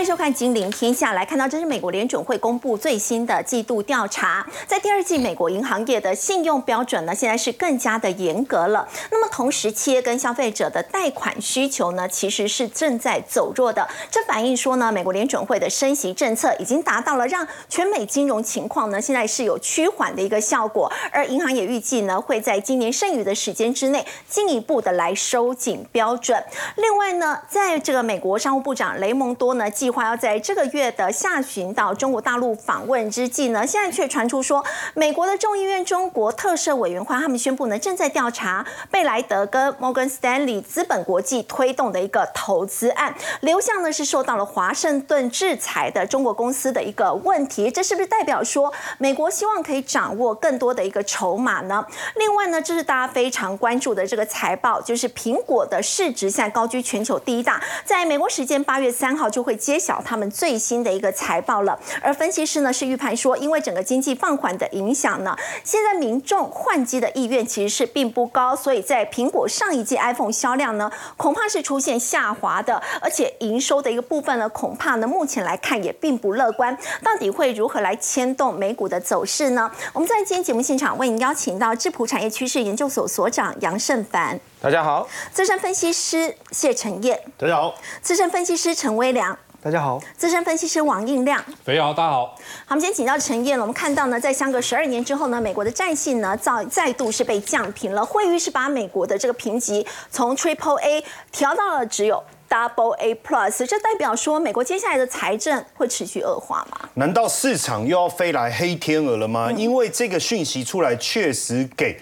欢迎收看《金陵天下》。来看到，这是美国联准会公布最新的季度调查，在第二季，美国银行业的信用标准呢，现在是更加的严格了。那么，同时，企业跟消费者的贷款需求呢，其实是正在走弱的。这反映说呢，美国联准会的升息政策已经达到了让全美金融情况呢，现在是有趋缓的一个效果。而银行也预计呢，会在今年剩余的时间之内，进一步的来收紧标准。另外呢，在这个美国商务部长雷蒙多呢。计划要在这个月的下旬到中国大陆访问之际呢，现在却传出说，美国的众议院中国特赦委员会他们宣布呢，正在调查贝莱德跟摩根斯丹利资本国际推动的一个投资案，流向呢是受到了华盛顿制裁的中国公司的一个问题，这是不是代表说美国希望可以掌握更多的一个筹码呢？另外呢，这是大家非常关注的这个财报，就是苹果的市值现在高居全球第一大，在美国时间八月三号就会。揭晓他们最新的一个财报了，而分析师呢是预判说，因为整个经济放缓的影响呢，现在民众换机的意愿其实是并不高，所以在苹果上一季 iPhone 销量呢，恐怕是出现下滑的，而且营收的一个部分呢，恐怕呢目前来看也并不乐观。到底会如何来牵动美股的走势呢？我们在今天节目现场为您邀请到智普产业趋势研究所所长杨胜凡，大家好；资深分析师谢承彦，大家好；资深分析师陈威良。大家好，资深分析师王应亮，肥瑶，大家好。好，我们今天请到陈燕了。我们看到呢，在相隔十二年之后呢，美国的债信呢再再度是被降平了。惠誉是把美国的这个评级从 Triple A 调到了只有 Double A Plus，这代表说美国接下来的财政会持续恶化吗？难道市场又要飞来黑天鹅了吗？因为这个讯息出来，确实给。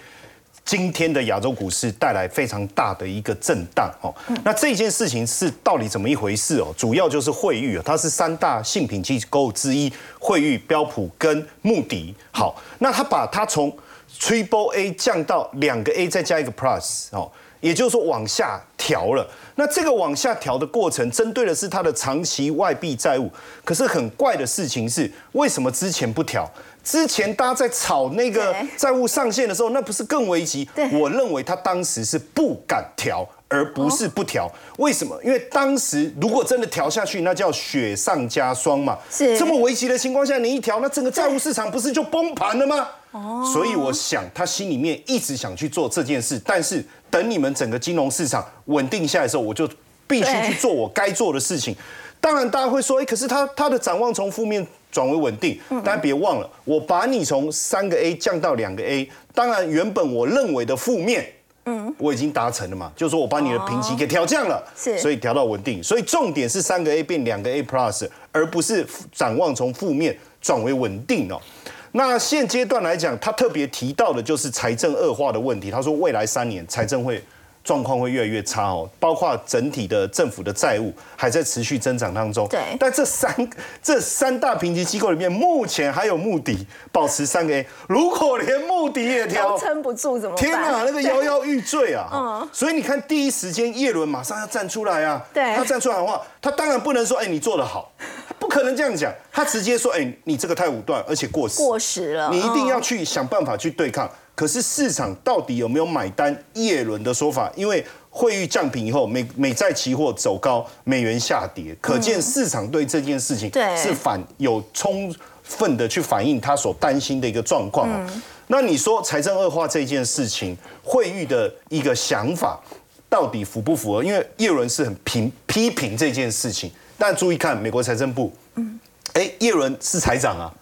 今天的亚洲股市带来非常大的一个震荡哦，那这件事情是到底怎么一回事哦？主要就是惠誉它是三大信品机构之一，惠誉、标普跟穆迪。好，那它把它从 Triple A 降到两个 A 再加一个 Plus 哦，也就是说往下调了。那这个往下调的过程，针对的是它的长期外币债务。可是很怪的事情是，为什么之前不调？之前大家在炒那个债务上限的时候，那不是更危急？我认为他当时是不敢调，而不是不调。为什么？因为当时如果真的调下去，那叫雪上加霜嘛。是这么危急的情况下，你一调，那整个债务市场不是就崩盘了吗？哦。所以我想，他心里面一直想去做这件事，但是等你们整个金融市场稳定下来的时候，我就必须去做我该做的事情。当然，大家会说，哎，可是他他的展望从负面。转为稳定，大家别忘了，我把你从三个 A 降到两个 A，当然原本我认为的负面，嗯，我已经达成了嘛，就是说我把你的评级给调降了，是，所以调到稳定，所以重点是三个 A 变两个 A Plus，而不是展望从负面转为稳定哦。那现阶段来讲，他特别提到的就是财政恶化的问题，他说未来三年财政会。状况会越来越差哦，包括整体的政府的债务还在持续增长当中。对，但这三这三大评级机构里面，目前还有穆迪保持三个 A。如果连穆迪也调，撑不住怎么办？天哪，那个摇摇欲坠啊！嗯，所以你看，第一时间叶伦马上要站出来啊！对，他站出来的话，他当然不能说，哎，你做得好，不可能这样讲。他直接说，哎，你这个太武断，而且过时，过时了，你一定要去想办法去对抗。可是市场到底有没有买单叶伦的说法？因为汇率降平以后，美美债期货走高，美元下跌，可见市场对这件事情是反有充分的去反映他所担心的一个状况。那你说财政恶化这件事情，汇率的一个想法到底符不符合？因为叶伦是很评批评这件事情，但注意看美国财政部，嗯，哎，叶伦是财长啊，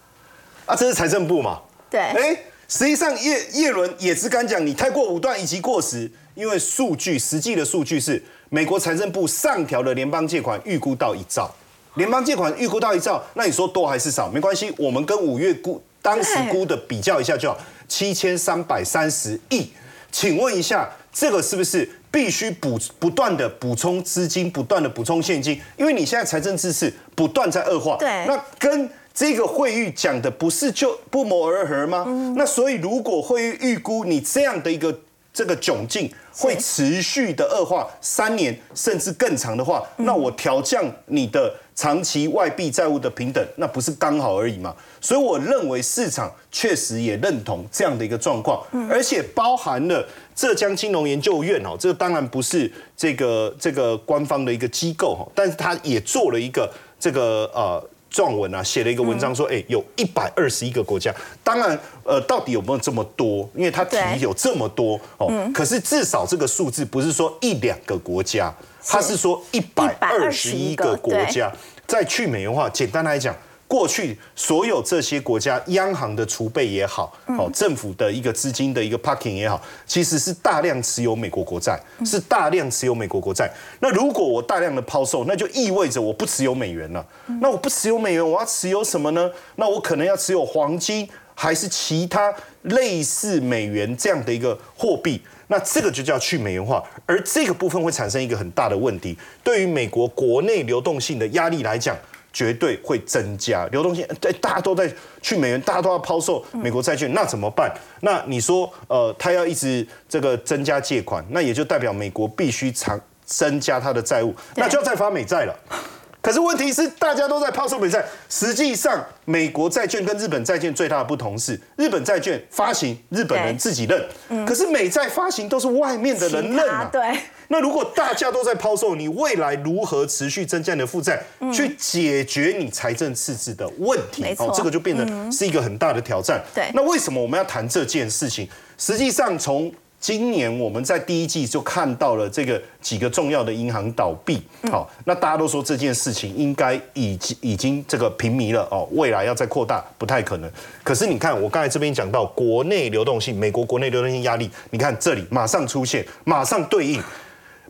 啊，这是财政部嘛？对，哎。实际上，叶叶伦也只敢讲你太过武断以及过时，因为数据实际的数据是美国财政部上调的联邦借款预估到一兆，联邦借款预估到一兆，那你说多还是少？没关系，我们跟五月估当时估的比较一下就好，七千三百三十亿。请问一下，这个是不是必须补不断的补充资金，不断的补充现金？因为你现在财政支持不断在恶化，对，那跟。这个会议讲的不是就不谋而合吗？那所以如果会议预估你这样的一个这个窘境会持续的恶化三年甚至更长的话，那我调降你的长期外币债务的平等，那不是刚好而已吗？所以我认为市场确实也认同这样的一个状况，而且包含了浙江金融研究院哦，这当然不是这个这个官方的一个机构哈，但是他也做了一个。这个呃。撰文啊，写了一个文章说，哎，有一百二十一个国家，当然，呃，到底有没有这么多？因为他提有这么多哦，可是至少这个数字不是说一两个国家，他是说一百二十一个国家在去美元化。简单来讲。过去所有这些国家央行的储备也好，哦，政府的一个资金的一个 parking 也好，其实是大量持有美国国债，是大量持有美国国债。那如果我大量的抛售，那就意味着我不持有美元了。那我不持有美元，我要持有什么呢？那我可能要持有黄金，还是其他类似美元这样的一个货币？那这个就叫去美元化，而这个部分会产生一个很大的问题，对于美国国内流动性的压力来讲。绝对会增加流动性，对，大家都在去美元，大家都要抛售美国债券，那怎么办？那你说，呃，他要一直这个增加借款，那也就代表美国必须长增加他的债务，那就要再发美债了。可是问题是，大家都在抛售美债，实际上美国债券跟日本债券最大的不同是，日本债券发行日本人自己认，可是美债发行都是外面的人认啊。对。那如果大家都在抛售，你未来如何持续增加你的负债，去解决你财政赤字的问题？哦，这个就变得是一个很大的挑战。对。那为什么我们要谈这件事情？实际上从今年我们在第一季就看到了这个几个重要的银行倒闭，好，那大家都说这件事情应该已经已经这个平迷了哦，未来要再扩大不太可能。可是你看，我刚才这边讲到国内流动性，美国国内流动性压力，你看这里马上出现，马上对应。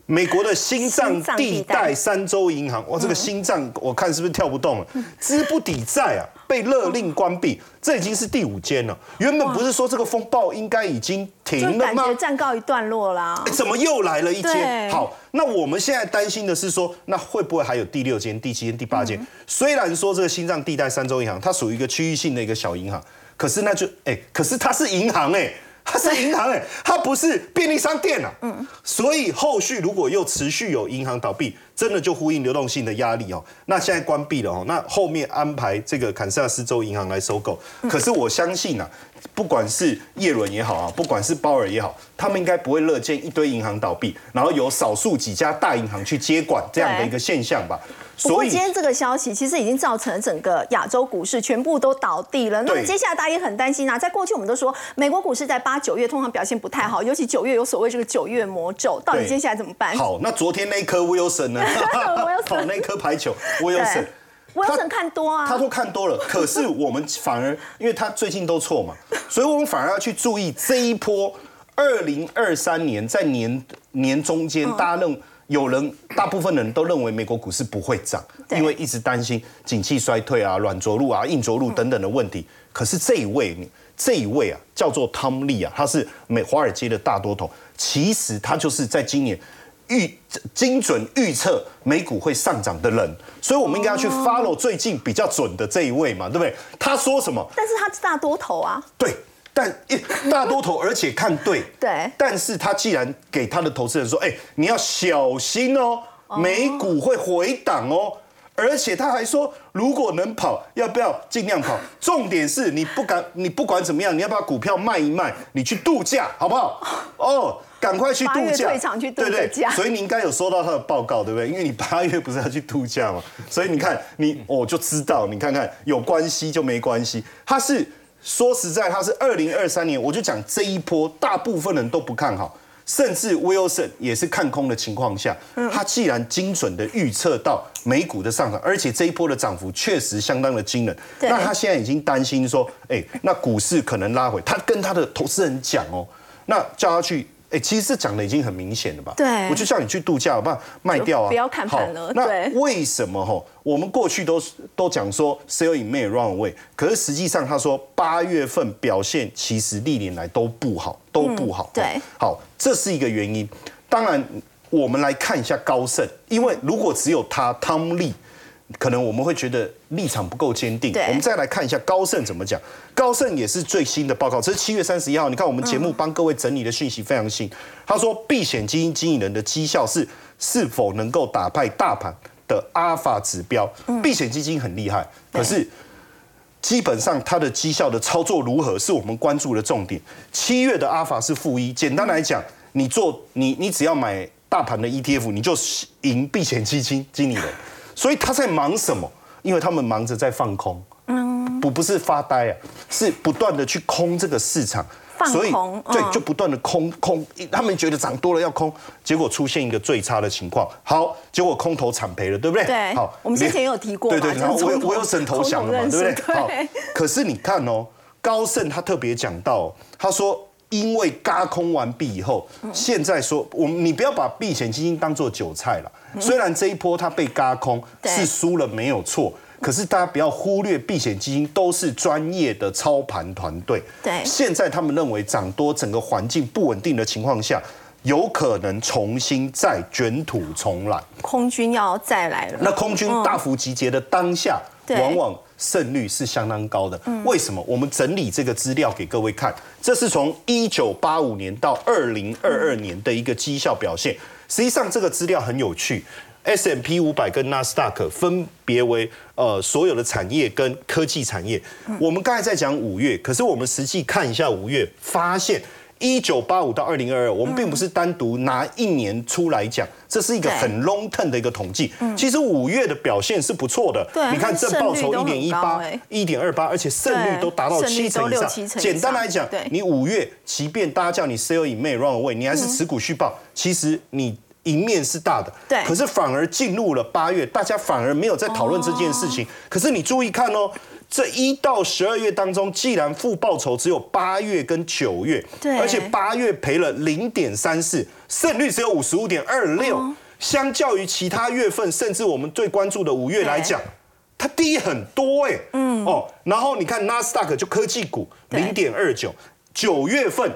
美国的心脏地带三州银行，哇，这个心脏我看是不是跳不动了？资不抵债啊，被勒令关闭，这已经是第五间了。原本不是说这个风暴应该已经停了吗？感觉暂告一段落啦。怎么又来了一间？好，那我们现在担心的是说，那会不会还有第六间、第七间、第八间？虽然说这个心脏地带三州银行它属于一个区域性的一个小银行，可是那就哎，可是它是银行哎。它是银行哎，它不是便利商店啊。嗯，所以后续如果又持续有银行倒闭，真的就呼应流动性的压力哦。那现在关闭了哦，那后面安排这个堪萨斯州银行来收购。可是我相信啊，不管是叶伦也好啊，不管是鲍尔也好，他们应该不会乐见一堆银行倒闭，然后有少数几家大银行去接管这样的一个现象吧。不过今天这个消息其实已经造成整个亚洲股市全部都倒地了。那么接下来大家也很担心啊。在过去我们都说美国股市在八九月通常表现不太好，尤其九月有所谓这个九月魔咒，到底接下来怎么办？好，那昨天那颗 Wilson 呢？好，那颗排球 Wilson，Wilson 看多啊，他说看多了。可是我们反而因为他最近都错嘛，所以我们反而要去注意这一波二零二三年在年年中间，大家认。有人，大部分人都认为美国股市不会涨，因为一直担心景气衰退啊、软着陆啊、硬着陆等等的问题。可是这一位，这一位啊，叫做汤利啊，他是美华尔街的大多头，其实他就是在今年预精准预测美股会上涨的人，所以我们应该要去 follow 最近比较准的这一位嘛，对不对？他说什么？但是他是大多头啊。对。但一大多头，而且看对，对。但是他既然给他的投资人说，哎，你要小心哦，美股会回档哦，而且他还说，如果能跑，要不要尽量跑？重点是你不敢，你不管怎么样，你要把股票卖一卖，你去度假，好不好？哦，赶快去度假，对不对？所以你应该有收到他的报告，对不对？因为你八月不是要去度假嘛，所以你看，你我就知道，你看看有关系就没关系，他是。说实在，他是二零二三年，我就讲这一波，大部分人都不看好，甚至 Wilson 也是看空的情况下，他既然精准的预测到美股的上涨，而且这一波的涨幅确实相当的惊人，那他现在已经担心说，哎，那股市可能拉回，他跟他的投资人讲哦，那叫他去。哎，其实这讲的已经很明显了吧？对，我就叫你去度假，我把卖掉啊！不要看盘了。那为什么哈？我们过去都都讲说 sell in May run away，可是实际上他说八月份表现其实历年来都不好，都不好。对，好，这是一个原因。当然，我们来看一下高盛，因为如果只有他汤利。可能我们会觉得立场不够坚定。我们再来看一下高盛怎么讲。高盛也是最新的报告，这是七月三十一号。你看我们节目帮各位整理的讯息非常新。他说，避险基金经理人的绩效是是否能够打败大盘的阿尔法指标。避险基金很厉害，可是基本上它的绩效的操作如何，是我们关注的重点。七月的阿尔法是负一。简单来讲，你做你你只要买大盘的 ETF，你就赢避险基金经理人。所以他在忙什么？因为他们忙着在放空，嗯，不不是发呆啊，是不断的去空这个市场。所以，对，就不断的空空，他们觉得涨多了要空，结果出现一个最差的情况。好，结果空头惨赔了，对不对？对。好，我们之前有提过，对对。然后我我有省投降了嘛，对不对？好。可是你看哦，高盛他特别讲到，他说因为嘎空完毕以后，现在说我们你不要把避险基金当做韭菜了。虽然这一波它被嘎空是输了没有错。可是大家不要忽略，避险基金都是专业的操盘团队。对，现在他们认为涨多，整个环境不稳定的情况下，有可能重新再卷土重来。空军要再来了。那空军大幅集结的当下，往往胜率是相当高的。为什么？我们整理这个资料给各位看，这是从一九八五年到二零二二年的一个绩效表现。实际上，这个资料很有趣。S M P 五百跟纳斯达克分别为呃所有的产业跟科技产业。我们刚才在讲五月，可是我们实际看一下五月，发现一九八五到二零二二，我们并不是单独拿一年出来讲，这是一个很 long term 的一个统计。其实五月的表现是不错的，你看正报酬一点一八、一点二八，而且胜率都达到七成以上。简单来讲，你五月即便大家叫你 sell in May run away，你还是持股续报，其实你。赢面是大的，对，可是反而进入了八月，大家反而没有在讨论这件事情。可是你注意看哦，这一到十二月当中，既然负报酬只有八月跟九月，对，而且八月赔了零点三四，胜率只有五十五点二六，相较于其他月份，甚至我们最关注的五月来讲，它低很多哎，嗯哦，然后你看纳斯达克就科技股零点二九，九月份。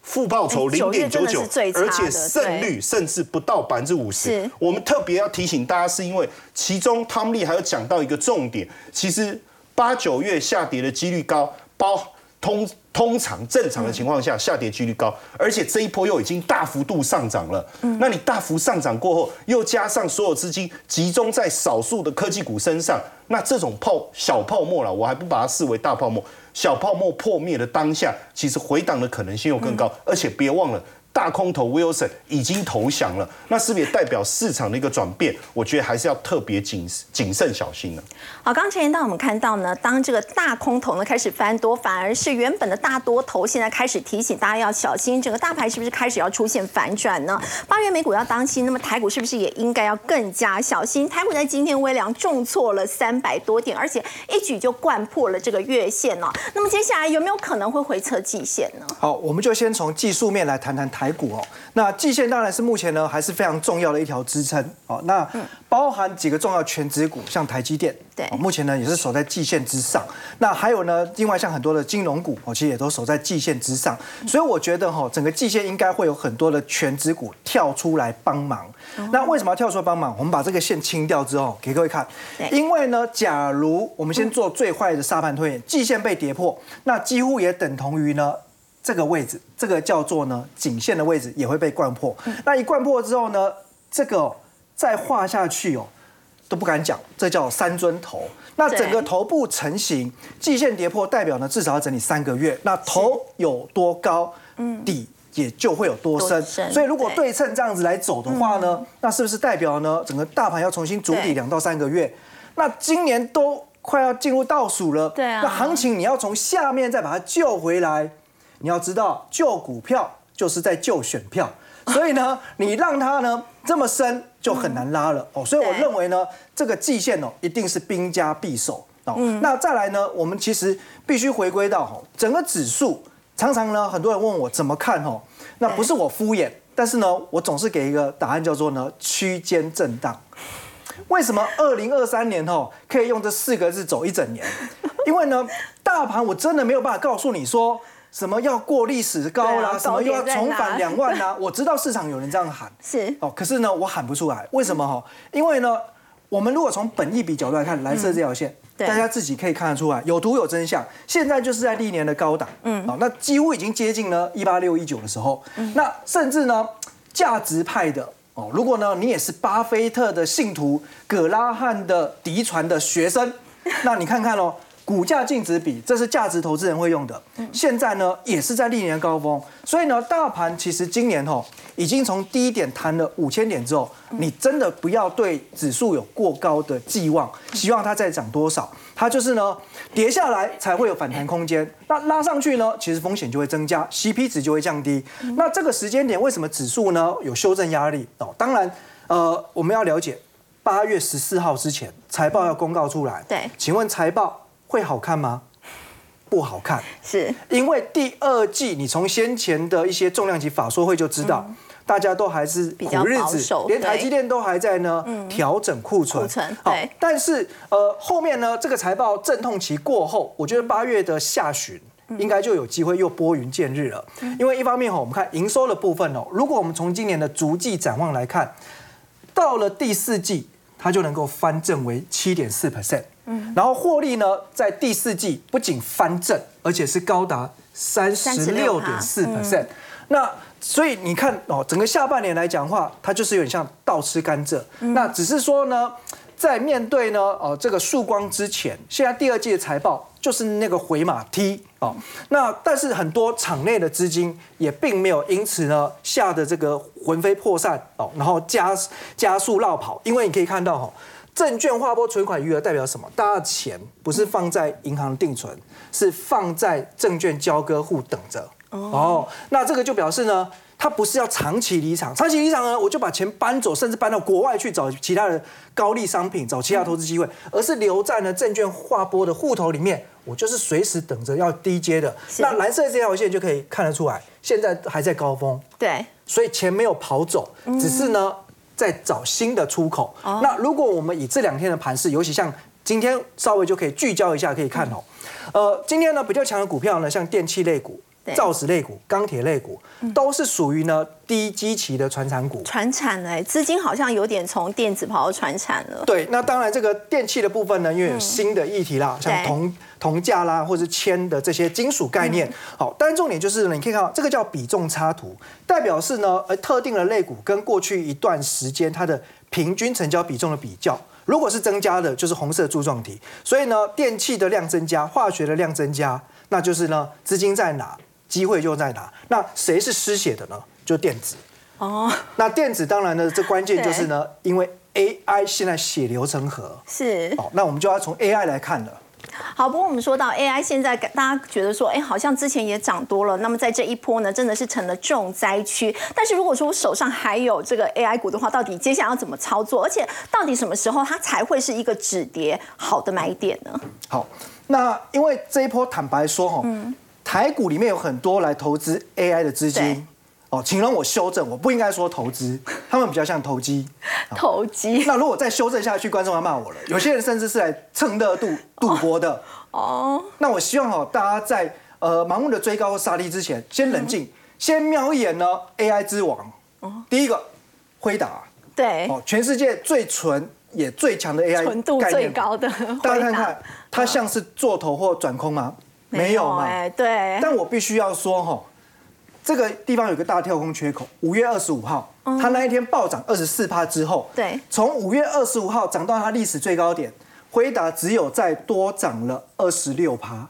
负报酬零点九九，而且胜率甚至不到百分之五十。我们特别要提醒大家，是因为其中汤利还有讲到一个重点，其实八九月下跌的几率高，包通通常正常的情况下下跌几率高，而且这一波又已经大幅度上涨了。那你大幅上涨过后，又加上所有资金集中在少数的科技股身上，那这种泡小泡沫了，我还不把它视为大泡沫。小泡沫破灭的当下，其实回档的可能性又更高，而且别忘了。大空头 Wilson 已经投降了，那是不是也代表市场的一个转变？我觉得还是要特别谨谨慎小心呢。好，刚前言到我们看到呢，当这个大空头呢开始翻多，反而是原本的大多头现在开始提醒大家要小心，整个大盘是不是开始要出现反转呢？八月美股要当心，那么台股是不是也应该要更加小心？台股在今天微量重挫了三百多点，而且一举就灌破了这个月线哦。那么接下来有没有可能会回测季线呢？好，我们就先从技术面来谈谈台。股哦，那季线当然是目前呢还是非常重要的一条支撑哦。那包含几个重要全指股，像台积电，对，目前呢也是守在季线之上。那还有呢，另外像很多的金融股，哦，其实也都守在季线之上。所以我觉得哈，整个季线应该会有很多的全指股跳出来帮忙。那为什么要跳出来帮忙？我们把这个线清掉之后，给各位看。因为呢，假如我们先做最坏的沙盘推演，季线被跌破，那几乎也等同于呢。这个位置，这个叫做呢颈线的位置也会被灌破。那一灌破之后呢，这个再画下去哦，都不敢讲，这叫三尊头。那整个头部成型，季线跌破，代表呢至少要整理三个月。那头有多高，底也就会有多深。所以如果对称这样子来走的话呢，那是不是代表呢整个大盘要重新筑底两到三个月？那今年都快要进入倒数了，对啊，那行情你要从下面再把它救回来。你要知道，救股票就是在救选票，所以呢，你让它呢这么深，就很难拉了哦。所以我认为呢，这个季线哦，一定是兵家必守哦。那再来呢，我们其实必须回归到哈，整个指数，常常呢，很多人问我怎么看哦，那不是我敷衍，但是呢，我总是给一个答案，叫做呢区间震荡。为什么二零二三年哦可以用这四个字走一整年？因为呢，大盘我真的没有办法告诉你说。什么要过历史高啦？什么又要重返两万啦？我知道市场有人这样喊，是哦，可是呢，我喊不出来。为什么哈？因为呢，我们如果从本意比角度来看，蓝色这条线，大家自己可以看得出来，有图有真相。现在就是在历年的高档，嗯，好，那几乎已经接近呢一八六一九的时候，那甚至呢，价值派的哦，如果呢，你也是巴菲特的信徒，葛拉汉的嫡传的学生，那你看看哦。股价净值比，这是价值投资人会用的。现在呢，也是在历年高峰，所以呢，大盘其实今年吼已经从低点弹了五千点之后，你真的不要对指数有过高的寄望，希望它再涨多少，它就是呢跌下来才会有反弹空间。那拉上去呢，其实风险就会增加，CP 值就会降低。那这个时间点为什么指数呢有修正压力？哦，当然，呃，我们要了解。八月十四号之前，财报要公告出来。对，请问财报会好看吗？不好看，是因为第二季你从先前的一些重量级法说会就知道，大家都还是苦日子，连台积电都还在呢调整库存。库存对，但是呃后面呢这个财报阵痛期过后，我觉得八月的下旬应该就有机会又拨云见日了。因为一方面哈，我们看营收的部分哦，如果我们从今年的逐季展望来看，到了第四季。它就能够翻正为七点四 percent，嗯，然后获利呢，在第四季不仅翻正，而且是高达三十六点四 percent。那所以你看哦，整个下半年来讲话，它就是有点像倒吃甘蔗。那只是说呢。在面对呢，哦，这个曙光之前，现在第二季的财报就是那个回马踢哦。那但是很多场内的资金也并没有因此呢吓得这个魂飞魄散哦，然后加加速绕跑，因为你可以看到哈，证券划拨存款余额代表什么？大家的钱不是放在银行定存，是放在证券交割户等着哦。那这个就表示呢。他不是要长期离场，长期离场呢，我就把钱搬走，甚至搬到国外去找其他的高利商品，找其他投资机会，而是留在呢证券划拨的户头里面，我就是随时等着要低阶的。那蓝色这条线就可以看得出来，现在还在高峰，对，所以钱没有跑走，只是呢在找新的出口。那如果我们以这两天的盘势，尤其像今天稍微就可以聚焦一下，可以看哦，呃，今天呢比较强的股票呢，像电器类股。造纸类股、钢铁类股都是属于呢低基期的传产股。传产哎，资金好像有点从电子跑到传产了。对，那当然这个电器的部分呢，因为有新的议题啦，像铜铜价啦，或者是铅的这些金属概念。好，但是重点就是呢，你可以看到这个叫比重差图，代表是呢，呃，特定的类股跟过去一段时间它的平均成交比重的比较。如果是增加的，就是红色柱状体。所以呢，电器的量增加，化学的量增加，那就是呢，资金在哪？机会就在哪？那谁是失血的呢？就电子哦。那电子当然呢，这关键就是呢，因为 AI 现在血流成河是哦。那我们就要从 AI 来看了。好，不过我们说到 AI，现在大家觉得说，哎，好像之前也涨多了。那么在这一波呢，真的是成了重灾区。但是如果说我手上还有这个 AI 股的话，到底接下来要怎么操作？而且到底什么时候它才会是一个止跌好的买点呢？好，那因为这一波坦白说哈。嗯。台股里面有很多来投资 AI 的资金，哦，请容我修正，我不应该说投资，他们比较像投机。投机。那如果再修正下去，观众要骂我了。有些人甚至是来蹭热度赌博的。哦。那我希望哦，大家在呃盲目的追高或杀低之前，先冷静，先瞄一眼呢 AI 之王。哦。第一个，辉达。对。哦，全世界最纯也最强的 AI 纯度最高的。大家看看，它像是做头或转空吗？没有嘛？对。但我必须要说哈，这个地方有个大跳空缺口。五月二十五号，它那一天暴涨二十四趴之后，对，从五月二十五号涨到它历史最高点，辉达只有再多涨了二十六趴。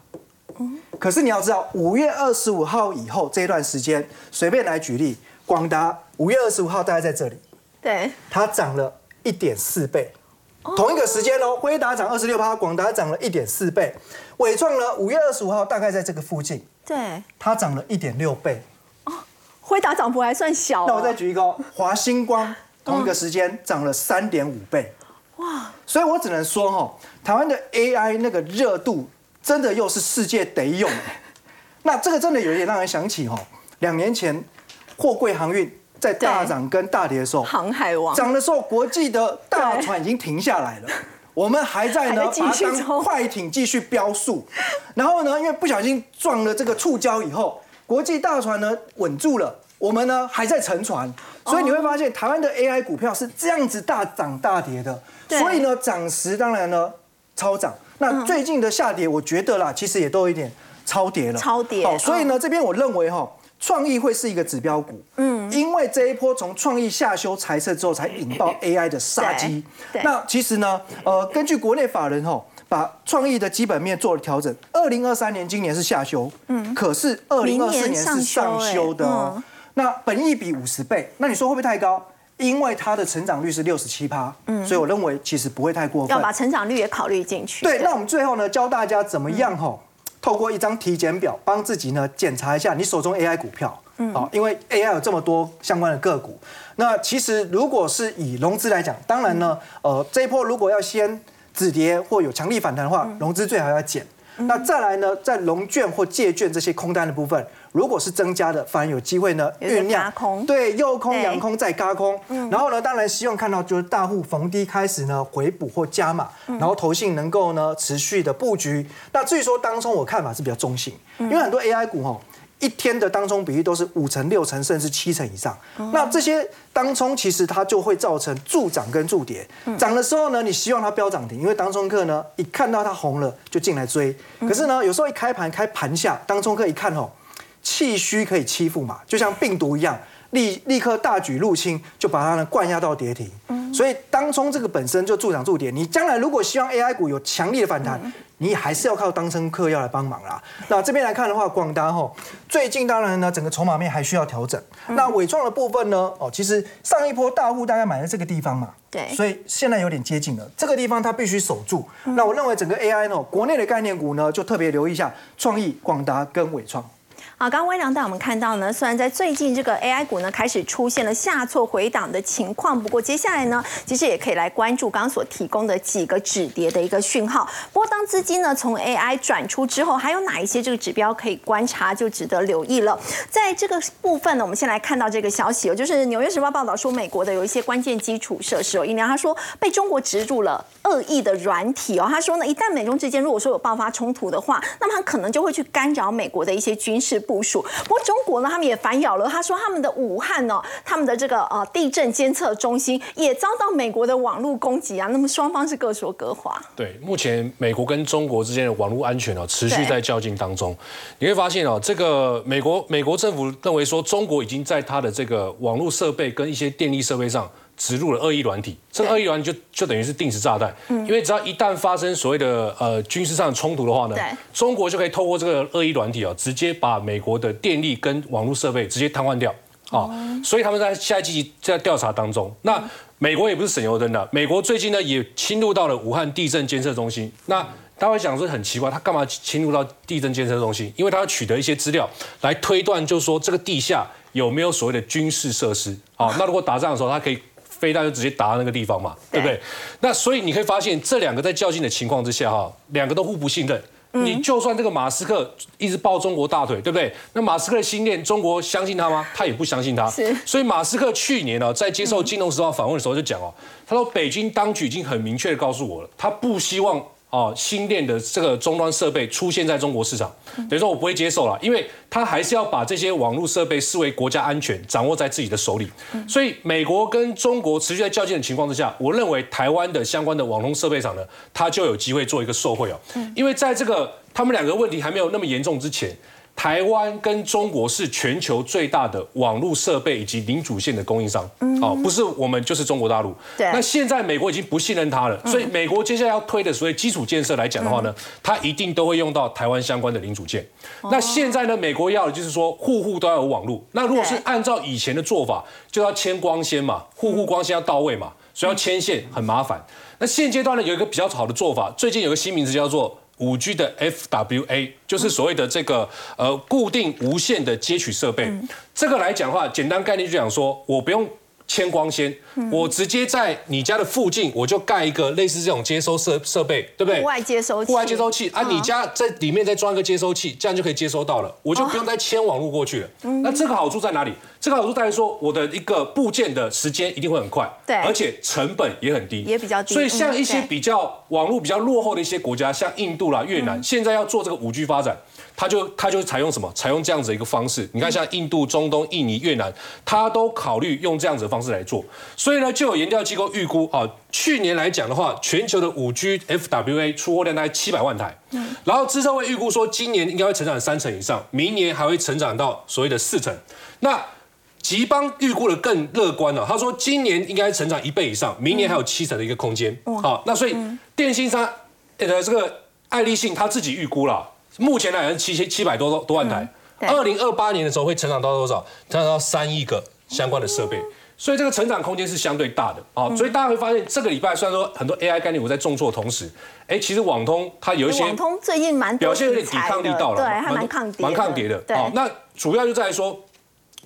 嗯。可是你要知道，五月二十五号以后这段时间，随便来举例，广达五月二十五号大概在这里，对，它涨了一点四倍。同一个时间哦，辉达涨二十六趴，广达涨了一点四倍，伟创呢五月二十五号大概在这个附近，对，它涨了一点六倍。哦，辉达涨幅还算小。那我再举一个，华星光同一个时间涨了三点五倍。哇，所以我只能说哈，台湾的 AI 那个热度真的又是世界得用。那这个真的有点让人想起哈，两年前货柜航运。在大涨跟大跌的时候，航海王涨的时候，国际的大船已经停下来了，我们还在呢，把当快艇继续飙速。然后呢，因为不小心撞了这个触礁以后，国际大船呢稳住了，我们呢还在沉船。所以你会发现，台湾的 AI 股票是这样子大涨大跌的。所以呢，涨时当然呢超涨。那最近的下跌，我觉得啦，其实也都有点超跌了。超跌。好，所以呢，这边我认为哈。创意会是一个指标股，嗯，因为这一波从创意下修裁撤之后，才引爆 AI 的杀机。那其实呢，呃，根据国内法人哈把创意的基本面做了调整。二零二三年今年是下修，嗯，可是二零二四年是上修的哦。那本益比五十倍，那你说会不会太高？因为它的成长率是六十七趴，嗯，所以我认为其实不会太过分。要把成长率也考虑进去。对，那我们最后呢，教大家怎么样吼，透过一张体检表，帮自己呢检查一下你手中 AI 股票，嗯，好，因为 AI 有这么多相关的个股。那其实如果是以融资来讲，当然呢，呃，这一波如果要先止跌或有强力反弹的话，融资最好要减。那再来呢，在融券或借券这些空单的部分。如果是增加的，反而有机会呢酝酿对右空、阳空再嘎空，然后呢，当然希望看到就是大户逢低开始呢回补或加码，然后投信能够呢持续的布局。那至于说当中，我看法是比较中性，因为很多 AI 股哈。一天的当中比例都是五成、六成，甚至七成以上。那这些当中其实它就会造成助涨跟助跌。涨的时候呢，你希望它飙涨停，因为当中客呢一看到它红了就进来追。可是呢，有时候一开盘开盘下，当中客一看哦。气虚可以欺负嘛？就像病毒一样，立立刻大举入侵，就把它呢灌压到跌停。所以当冲这个本身就助涨助跌。你将来如果希望 AI 股有强力的反弹，你还是要靠当冲客要来帮忙啦。那这边来看的话，广达吼，最近当然呢整个筹码面还需要调整。那伟创的部分呢？哦，其实上一波大户大概买在这个地方嘛，对，所以现在有点接近了。这个地方它必须守住。那我认为整个 AI 呢，国内的概念股呢，就特别留意一下创意、广达跟伟创。好，刚刚微良带我们看到呢，虽然在最近这个 AI 股呢开始出现了下挫回档的情况，不过接下来呢，其实也可以来关注刚刚所提供的几个止跌的一个讯号。不过当资金呢从 AI 转出之后，还有哪一些这个指标可以观察，就值得留意了。在这个部分呢，我们先来看到这个消息哦，就是《纽约时报》报道说，美国的有一些关键基础设施哦，因为他说被中国植入了恶意的软体哦，他说呢，一旦美中之间如果说有爆发冲突的话，那么他可能就会去干扰美国的一些军事。部署。不过中国呢，他们也反咬了。他说他们的武汉呢，他们的这个呃地震监测中心也遭到美国的网络攻击啊。那么双方是各说各话。对，目前美国跟中国之间的网络安全哦，持续在较劲当中。你会发现哦，这个美国美国政府认为说，中国已经在它的这个网络设备跟一些电力设备上。植入了恶意软体，这个恶意软体就就等于是定时炸弹，因为只要一旦发生所谓的呃军事上的冲突的话呢，中国就可以透过这个恶意软体啊，直接把美国的电力跟网络设备直接瘫痪掉啊，所以他们在现在积极在调查当中。那美国也不是省油灯的，美国最近呢也侵入到了武汉地震监测中心。那大家会想说很奇怪，他干嘛侵入到地震监测中心？因为他要取得一些资料来推断，就是说这个地下有没有所谓的军事设施啊？那如果打仗的时候，他可以。飞弹就直接打到那个地方嘛，对不对？那所以你可以发现，这两个在较劲的情况之下，哈，两个都互不信任。你就算这个马斯克一直抱中国大腿，对不对？那马斯克的心念，中国相信他吗？他也不相信他。所以马斯克去年呢，在接受《金融时报》访问的时候就讲哦，他说北京当局已经很明确的告诉我了，他不希望。哦，新店的这个终端设备出现在中国市场，等于说我不会接受了，因为他还是要把这些网络设备视为国家安全，掌握在自己的手里。所以美国跟中国持续在较劲的情况之下，我认为台湾的相关的网络设备厂呢，它就有机会做一个受惠哦。因为在这个他们两个问题还没有那么严重之前。台湾跟中国是全球最大的网络设备以及零组件的供应商，哦，不是我们就是中国大陆。对。那现在美国已经不信任它了，所以美国接下来要推的所谓基础建设来讲的话呢，它一定都会用到台湾相关的零组件。那现在呢，美国要的就是说户户都要有网络。那如果是按照以前的做法，就要牵光纤嘛，户户光纤要到位嘛，所以要牵线很麻烦。那现阶段呢，有一个比较好的做法，最近有个新名字叫做。五 G 的 FWA 就是所谓的这个呃固定无线的接取设备，这个来讲的话，简单概念就讲说，我不用。牵光纤，我直接在你家的附近，我就盖一个类似这种接收设设备，对不对？户外接收器。户外接收器啊，你家在里面再装一个接收器，这样就可以接收到了，我就不用再牵网络过去了。那这个好处在哪里？这个好处在于说，我的一个部件的时间一定会很快，对，而且成本也很低，也比较低。所以像一些比较网络比较落后的一些国家，像印度啦、越南，现在要做这个五 G 发展。他就他就采用什么？采用这样子的一个方式。你看，像印度、中东、印尼、越南，他都考虑用这样子的方式来做。所以呢，就有研究机构预估啊，去年来讲的话，全球的五 G FWA 出货量大概七百万台。嗯。然后资策会预估说，今年应该会成长三成以上，明年还会成长到所谓的四成。那吉邦预估的更乐观了，他说今年应该成长一倍以上，明年还有七成的一个空间。好，那所以电信商。呃这个爱立信他自己预估了，目前来讲七千七百多多万台，二零二八年的时候会成长到多少？成长到三亿个相关的设备。所以这个成长空间是相对大的啊，所以大家会发现这个礼拜虽然说很多 AI 概念股在重挫的同时，哎，其实网通它有一些网通最近蛮表现有点抵抗力到了，对，还蛮抗跌，蛮抗跌的。对，好，那主要就在于说，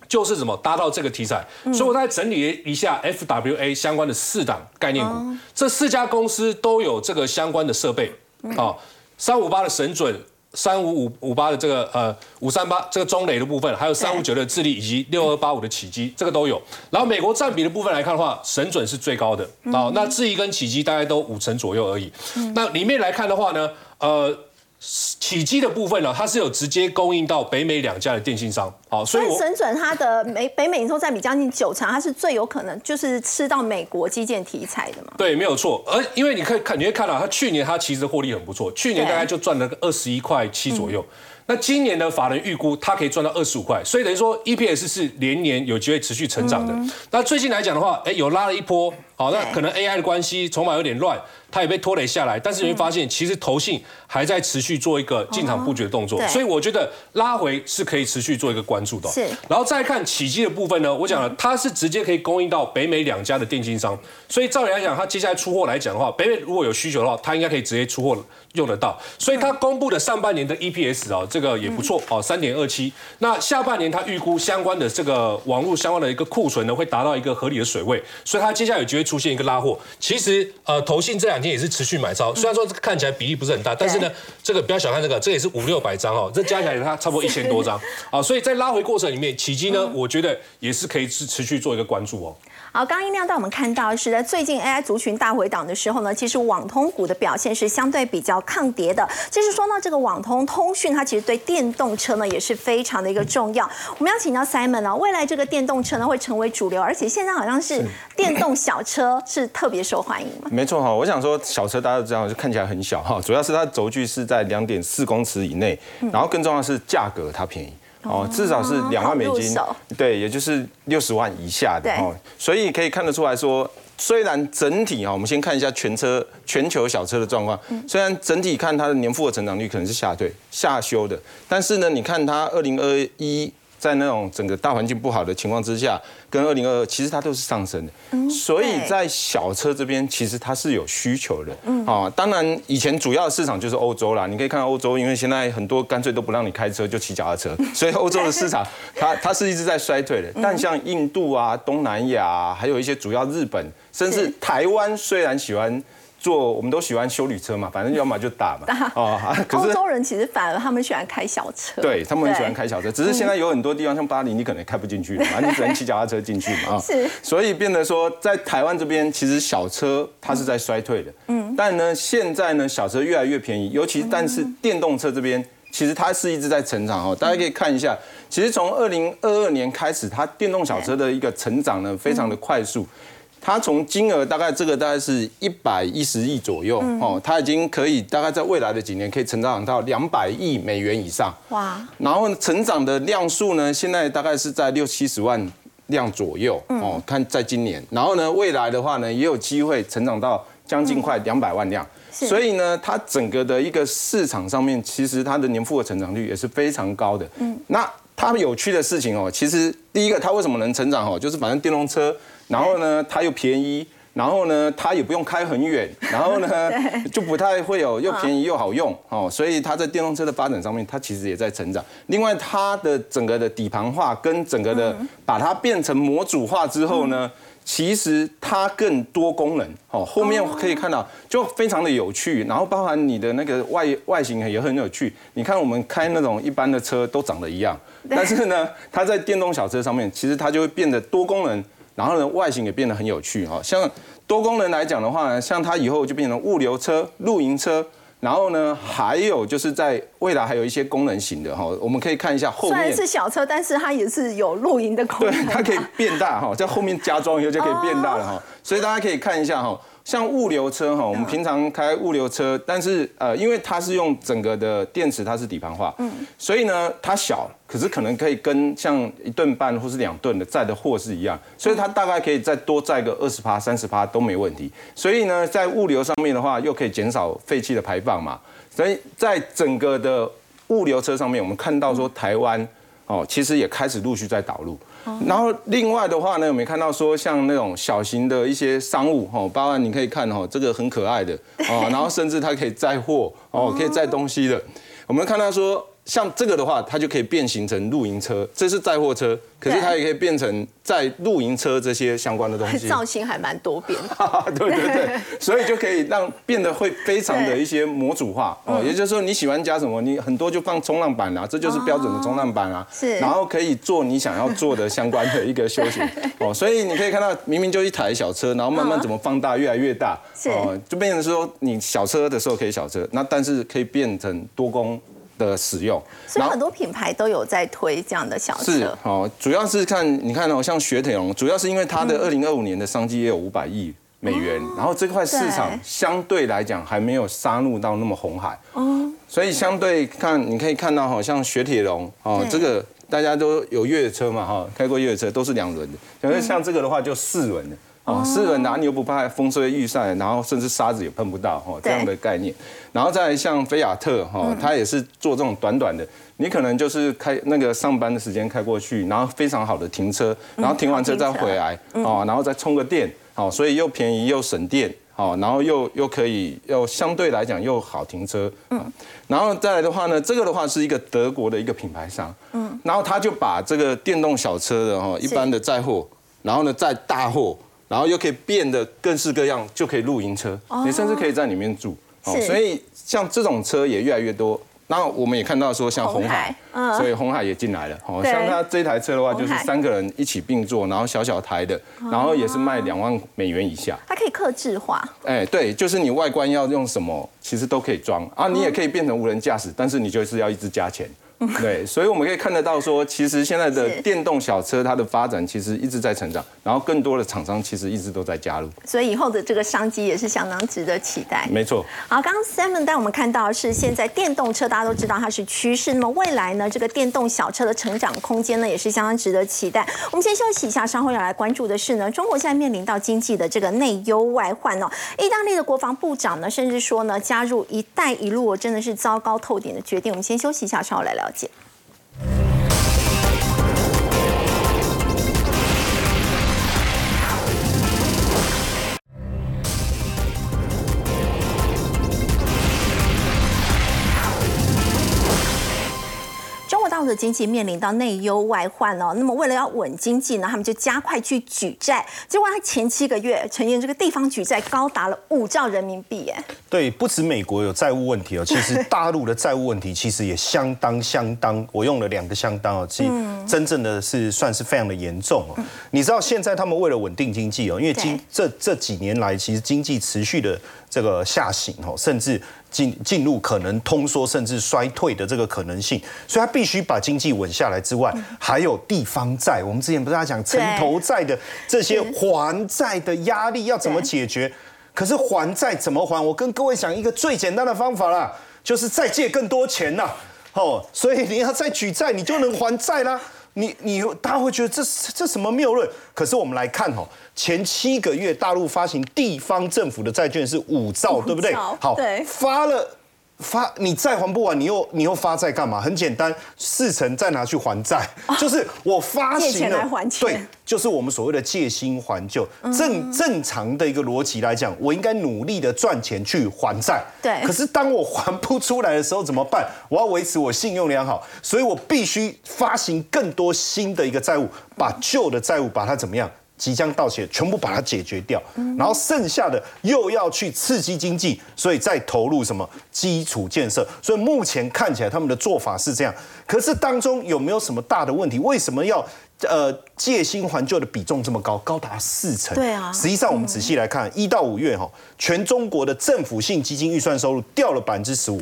就是怎么搭到这个题材。嗯所以我再整理一下 FWA 相关的四档概念股，哦这四家公司都有这个相关的设备。嗯啊，三五八的神准。三五五五八的这个呃五三八这个中雷的部分，还有三五九的智利以及六二八五的起基，这个都有。然后美国占比的部分来看的话，神准是最高的嗯啊，那智利跟起基大概都五成左右而已。那里面来看的话呢，呃。起机的部分呢，它是有直接供应到北美两家的电信商，好，所所以神准它的美 北美营收占比将近九成，它是最有可能就是吃到美国基建题材的嘛。对，没有错。而因为你可以看，你会看到它去年它其实获利很不错，去年大概就赚了个二十一块七左右。那今年的法人预估它可以赚到二十五块，所以等于说 EPS 是连年有机会持续成长的。那最近来讲的话，哎，有拉了一波，好，那可能 AI 的关系筹码有点乱，它也被拖累下来。但是你会发现，其实投信还在持续做一个进场布局的动作对，所以我觉得拉回是可以持续做一个关注的哦。是然后再看起基的部分呢，我讲了，它是直接可以供应到北美两家的电信商，所以照理来讲，它接下来出货来讲的话，北美如果有需求的话，它应该可以直接出货用得到。所以它公布的上半年的 EPS 啊，这个也不错哦，三点二七。那下半年它预估相关的这个网络相关的一个库存呢，会达到一个合理的水位，所以它接下来有机会出现一个拉货。其实呃，投信这两天也是持续买超，虽然说这个看起来比例不是很大，但是呢，这个不要小看这个，这也是五六百张哦，这加起来它差不多一千多张。啊，所以在拉回过程里面，起基呢，我觉得也是可以持持续做一个关注哦。好，刚刚音量带我们看到是在最近 AI 族群大回档的时候呢，其实网通股的表现是相对比较抗跌的。其实说到这个网通通讯，它其实对电动车呢也是非常的一个重要。我们要请教 Simon 啊，未来这个电动车呢会成为主流，而且现在好像是电动小车是特别受欢迎嘛？没错哈，我想说小车大家都知道，就看起来很小哈，主要是它轴距是在两点四公尺以内，然后更重要的是价格它便宜。哦，至少是两万美金对，也就是六十万以下的哦，所以可以看得出来说，虽然整体啊，我们先看一下全车全球小车的状况，虽然整体看它的年复合成长率可能是下退下修的，但是呢，你看它二零二一在那种整个大环境不好的情况之下，跟二零二二其实它都是上升的，所以在小车这边其实它是有需求的，啊，当然以前主要的市场就是欧洲啦，你可以看到欧洲，因为现在很多干脆都不让你开车就骑脚踏车，所以欧洲的市场它它是一直在衰退的，但像印度啊、东南亚啊，还有一些主要日本，甚至台湾，虽然喜欢。做我们都喜欢修旅车嘛，反正要么就打嘛，哦，啊可是欧洲人其实反而他们喜欢开小车，对他们很喜欢对开小车，只是现在有很多地方，像巴黎，你可能开不进去嘛，你只能骑脚踏车进去嘛啊。是。所以变得说，在台湾这边，其实小车它是在衰退的，嗯，但呢，现在呢，小车越来越便宜，尤其但是电动车这边。其实它是一直在成长哦，大家可以看一下，其实从二零二二年开始，它电动小车的一个成长呢，非常的快速。它从金额大概这个大概是一百一十亿左右哦，它已经可以大概在未来的几年可以成长到两百亿美元以上。哇，然后成长的量数呢，现在大概是在六七十万辆左右哦，看在今年，然后呢，未来的话呢，也有机会成长到将近快两百万辆。是。所以呢，它整个的一个市场上面，其实它的年复合成长率也是非常高的。嗯，那它有趣的事情哦，其实第一个它为什么能成长？哦，就是反正电动车，然后呢它又便宜。然后呢，它也不用开很远，然后呢 就不太会有又便宜又好用。哦，所以它在电动车的发展上面，它其实也在成长。另外，它的整个的底盘化跟整个的把它变成模组化之后呢，其实它更多功能哦。后面可以看到就非常的有趣，然后包含你的那个外外形也很有趣。你看我们开那种一般的车都长得一样，但是呢，它在电动小车上面，其实它就会变得多功能。然后呢，外形也变得很有趣哈。像多功能来讲的话呢，像它以后就变成物流车、露营车，然后呢，还有就是在未来还有一些功能型的哈。我们可以看一下后面虽然，是小车，但是它也是有露营的功对，，它可以变大哈，在后面加装以后就可以变大了哈。所以大家可以看一下哈，像物流车哈，我们平常开物流车，但是呃，因为它是用整个的电池，它是底盘化，嗯，所以呢，它小，可是可能可以跟像一吨半或是两吨的载的货是一样，所以它大概可以再多载个二十趴、三十趴都没问题。所以呢，在物流上面的话，又可以减少废气的排放嘛。所以在整个的物流车上面，我们看到说台湾哦，其实也开始陆续在导入。然后另外的话呢，有没有看到说像那种小型的一些商务哦，包括你可以看哦，这个很可爱的哦，然后甚至它可以载货哦，可以载东西的。我们看到说。像这个的话，它就可以变形成露营车，这是载货车，可是它也可以变成在露营车这些相关的东西。造型还蛮多变。对对对，所以就可以让变得会非常的一些模组化哦，也就是说你喜欢加什么，你很多就放冲浪板啊，这就是标准的冲浪板啊。是。然后可以做你想要做的相关的一个修行 哦，所以你可以看到明明就一台小车，然后慢慢怎么放大越来越大哦，就变成说你小车的时候可以小车，那但是可以变成多功。的使用，所以很多品牌都有在推这样的小车。是哦，主要是看你看哦，像雪铁龙，主要是因为它的二零二五年的商机也有五百亿美元，然后这块市场相对来讲还没有杀入到那么红海。哦，所以相对看你可以看到，好像雪铁龙哦，这个大家都有越野车嘛哈，开过越野车都是两轮的，可是像这个的话就四轮的。哦，四轮的你又不怕风吹雨晒，然后甚至沙子也碰不到，哦，这样的概念。然后再像菲亚特，哈，它也是做这种短短的，你可能就是开那个上班的时间开过去，然后非常好的停车，然后停完车再回来，哦，然后再充个电，好，所以又便宜又省电，好，然后又又可以又相对来讲又好停车，嗯，然后再来的话呢，这个的话是一个德国的一个品牌商，嗯，然后他就把这个电动小车的哈，一般的载货，然后呢载大货。然后又可以变得各式各样，就可以露营车，你甚至可以在里面住。哦，所以像这种车也越来越多。那我们也看到说，像红海，所以红海也进来了。哦，像它这台车的话，就是三个人一起并坐，然后小小台的，然后也是卖两万美元以下。它可以克制化。哎，对，就是你外观要用什么，其实都可以装啊。你也可以变成无人驾驶，但是你就是要一直加钱。对，所以我们可以看得到说，其实现在的电动小车它的发展其实一直在成长，然后更多的厂商其实一直都在加入，所以以后的这个商机也是相当值得期待。没错。好，刚刚 Simon 带我们看到是现在电动车，大家都知道它是趋势，那么未来呢，这个电动小车的成长空间呢也是相当值得期待。我们先休息一下，稍后要来关注的是呢，中国现在面临到经济的这个内忧外患哦。意大利的国防部长呢，甚至说呢，加入“一带一路”真的是糟糕透顶的决定。我们先休息一下，稍后来了解。的经济面临到内忧外患哦，那么为了要稳经济呢，他们就加快去举债。结果他前七个月承认这个地方举债高达了五兆人民币，哎，对，不止美国有债务问题哦，其实 大陆的债务问题其实也相当相当，我用了两个相当哦，其实真正的是算是非常的严重哦。你知道现在他们为了稳定经济哦，因为经这这几年来其实经济持续的这个下行哦，甚至。进进入可能通缩甚至衰退的这个可能性，所以他必须把经济稳下来之外，还有地方债。我们之前不是在讲城投债的这些还债的压力要怎么解决？可是还债怎么还？我跟各位讲一个最简单的方法啦，就是再借更多钱呐。哦，所以你要再举债，你就能还债啦。你你大家会觉得这这什么谬论？可是我们来看哦，前七个月大陆发行地方政府的债券是五兆，对不对？好，发了。发你债还不完，你又你又发债干嘛？很简单，四成再拿去还债，就是我发行了，对，就是我们所谓的借新还旧。正正常的一个逻辑来讲，我应该努力的赚钱去还债。对。可是当我还不出来的时候怎么办？我要维持我信用良好，所以我必须发行更多新的一个债务，把旧的债务把它怎么样？即将到期，全部把它解决掉，然后剩下的又要去刺激经济，所以再投入什么基础建设。所以目前看起来他们的做法是这样，可是当中有没有什么大的问题？为什么要呃借新还旧的比重这么高，高达四成？对啊，实际上我们仔细来看，一到五月哈，全中国的政府性基金预算收入掉了百分之十五。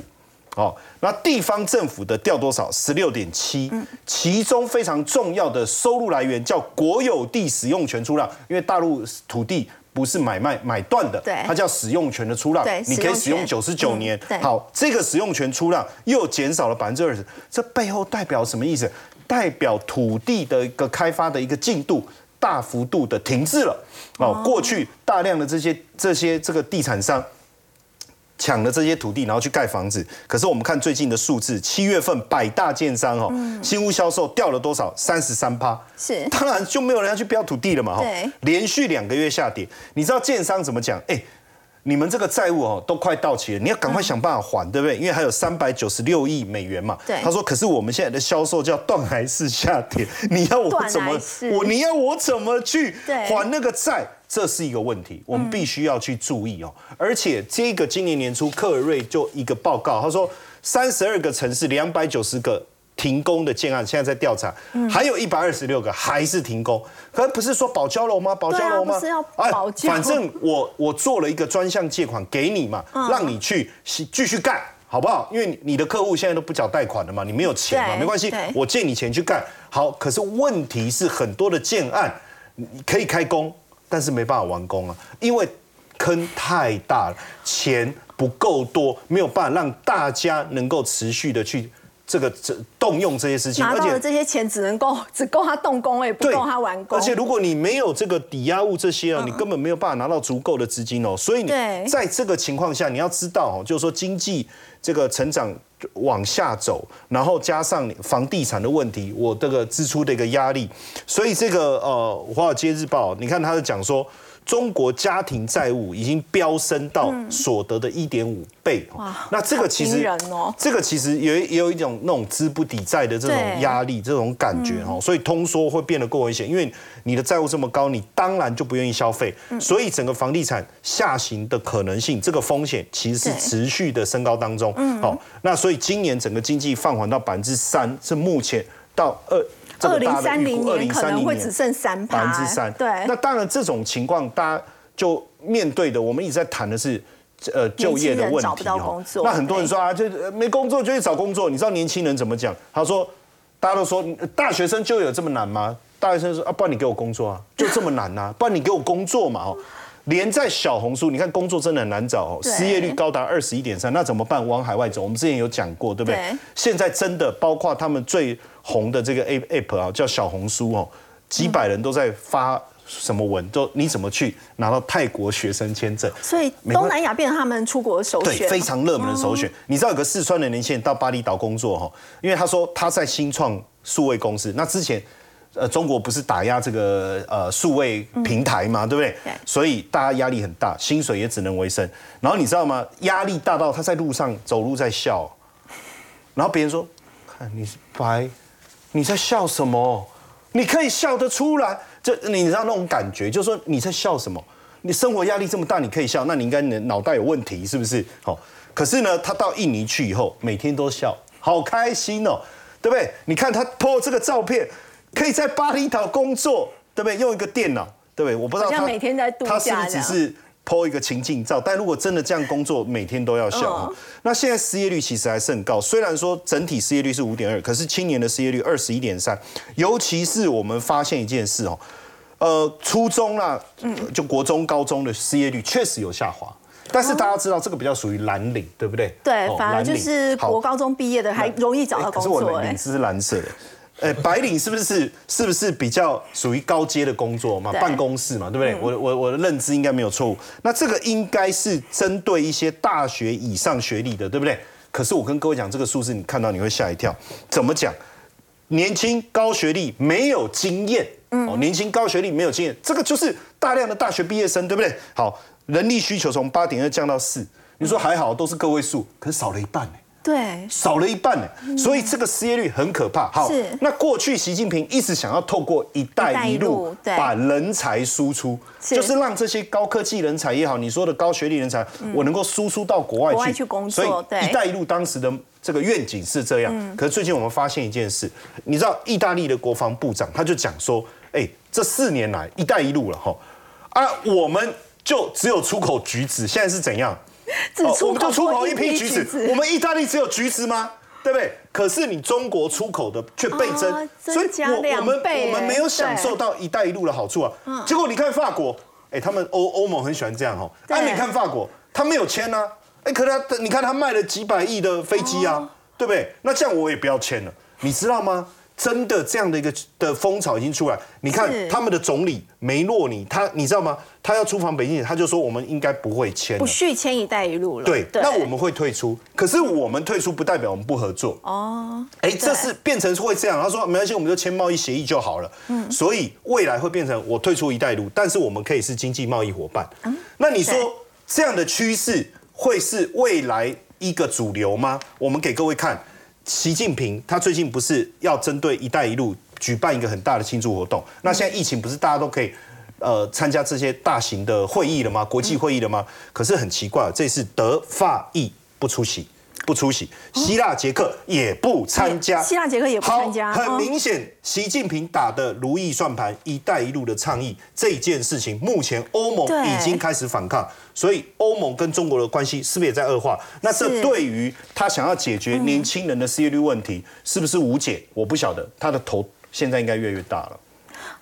哦，那地方政府的掉多少？十六点七，其中非常重要的收入来源叫国有地使用权出让，因为大陆土地不是买卖买断的，它叫使用权的出让，你可以使用九十九年嗯。好，这个使用权出让又减少了百分之二十，这背后代表什么意思？代表土地的一个开发的一个进度大幅度的停滞了。哦，过去大量的这些这些这个地产商。抢了这些土地，然后去盖房子。可是我们看最近的数字，七月份百大建商哦，新屋销售掉了多少？三十三趴。是当然就没有人要去标土地了嘛，哈对，连续两个月下跌，你知道建商怎么讲？哎，你们这个债务哦都快到期了，你要赶快想办法还，对不对？因为还有三百九十六亿美元嘛。对他说，可是我们现在的销售叫断崖式下跌，你要我怎么我你要我怎么去对还那个债？这是一个问题，我们必须要去注意哦。而且这个今年年初，克尔瑞就一个报告，他说三十二个城市两百九十个停工的建案，现在在调查，还有一百二十六个还是停工。可不是说保交楼吗？保交楼吗？对啊是要保交反正我我做了一个专项借款给你嘛，嗯让你去继续干。好不好？因为你的客户现在都不缴贷款了嘛，你没有钱嘛，对没关系，我借你钱去干。好，可是问题是很多的建案可以开工，但是没办法完工啊，因为坑太大了，钱不够多，没有办法让大家能够持续的去这个这动用这些事情，拿到的这些钱只能够 只够他动工，也不对，够他完工。而且如果你没有这个抵押物这些啊，你根本没有办法拿到足够的资金哦。所以你在这个情况下，你要知道哦，就是说经济这个成长往下走，然后加上房地产的问题，我这个支出的一个压力，所以这个呃《华尔街日报》，你看他是讲说。中国家庭债务已经飙升到所得的一点五倍，那这个其好实这个其实也也有一种那种资不抵债的这种对压力，这种感觉哈，所以通缩会变得更危险，因为你的债务这么高，你当然就不愿意消费，所以整个房地产下行的可能性，这个风险其实是持续的升高当中。好，那所以今年整个经济放缓到百分之三，是目前到二。这二零三零年可能2030年会只剩三百，分之三。对，那当然这种情况大家就面对的，我们一直在谈的是。呃，就业的问题年轻人找不到工作那很多人说啊，就呃没工作就去找工作。你知道年轻人怎么讲？他说，大家都说呃大学生就业有这么难吗？大学生说啊，不然你给我工作啊，就这么难呐、不然你给我工作嘛哦。连在小红书，你看工作真的很难找哦，失业率高达二十一点三，那怎么办？往海外走，我们之前有讲过，对不对？对现在真的包括他们最红的这个 A app 啊，叫小红书哦，几百人都在发什么文，就你怎么去拿到泰国学生签证？所以东南亚变成他们出国的首对，选，非常热门的首选。你知道有个四川的年轻人到巴厘岛工作哈，因为他说他在新创数位公司，那之前。呃，中国不是打压这个呃数位平台嘛，对不对？对所以大家压力很大，薪水也只能维生。然后你知道吗？压力大到他在路上走路在笑，然后别人说：“看你是白，你在笑什么？你可以笑得出来。”就你知道那种感觉，就是说你在笑什么？你生活压力这么大，你可以笑，那你应该脑袋有问题，是不是？好，可是呢，他到印尼去以后，每天都笑，好开心哦，对不对？你看他 po 这个照片，可以在巴厘岛工作，对不对？用一个电脑，对不对？我不知道他每天在度假他是不是只是 po 一个情境照？但如果真的这样工作，每天都要笑。嗯那现在失业率其实还是很高，虽然说整体失业率是五点二，可是青年的失业率二十一点三，尤其是我们发现一件事哦，呃，初中啦，嗯就国中、高中的失业率确实有下滑。但是大家知道，这个比较属于蓝领，对不对？对哦，反而就是国高中毕业的还容易找到工哎可是我领，子是蓝色的。哎，白领是不是是不是比较属于高阶的工作嘛？办公室嘛，对不对？我我我的认知应该没有错误。那这个应该是针对一些大学以上学历的，对不对？可是我跟各位讲，这个数字你看到你会吓一跳。怎么讲？年轻高学历没有经验，哦，年轻高学历没有经验，这个就是大量的大学毕业生，对不对？好，人力需求从八点二降到四，你说还好，都是个位数，可是少了一半呢。对，少了一半呢，所以这个失业率很可怕。好是，那过去习近平一直想要透过“一带一路路”对。把人才输出，就是让这些高科技人才也好，你说的高学历人才，我能够输出到国外国外去去工作所以“一带一路”当时的这个愿景是这样。可是最近我们发现一件事，你知道意大利的国防部长他就讲说，哎，这四年来“一带一路”了哈，啊，我们就只有出口橘子，现在是怎样？只出哦我们就出口一批批橘子，我们意大利只有橘子吗？对不对？可是你中国出口的却倍增，啊增所以我我们我们没有享受到“一带一路”的好处啊。结果你看法国，哎，他们欧欧盟很喜欢这样哦。对哎，你看法国，他没有签啊，哎，可是他你看他卖了几百亿的飞机啊，哦对不对？那这样我也不要签了，你知道吗？真的这样的一个的风潮已经出来，你看他们的总理梅洛尼，他你知道吗？他要出访北京，他就说我们应该不会签不。续签“一带一路”了。对，那我们会退出，可是我们退出不代表我们不合作。哦，哎，这是变成会这样。他说没关系，我们就签贸易协议就好了。嗯，所以未来会变成我退出“一带一路”，但是我们可以是经济贸易伙伴。嗯那你说这样的趋势会是未来一个主流吗？我们给各位看，习近平他最近不是要针对“一带一路”举办一个很大的庆祝活动？那现在疫情不是大家都可以？呃，参加这些大型的会议了吗？国际会议了吗？可是很奇怪，这次德法意不出席，不出席，希腊、捷克也不参加，希腊捷克也不参加很明显，习近平打的如意算盘，“一带一路”的倡议这件事情，目前欧盟已经开始反抗，所以欧盟跟中国的关系是不是也在恶化？那这是对于他想要解决年轻人的失业率问题，是不是无解？我不晓得，他的头现在应该越来越大了。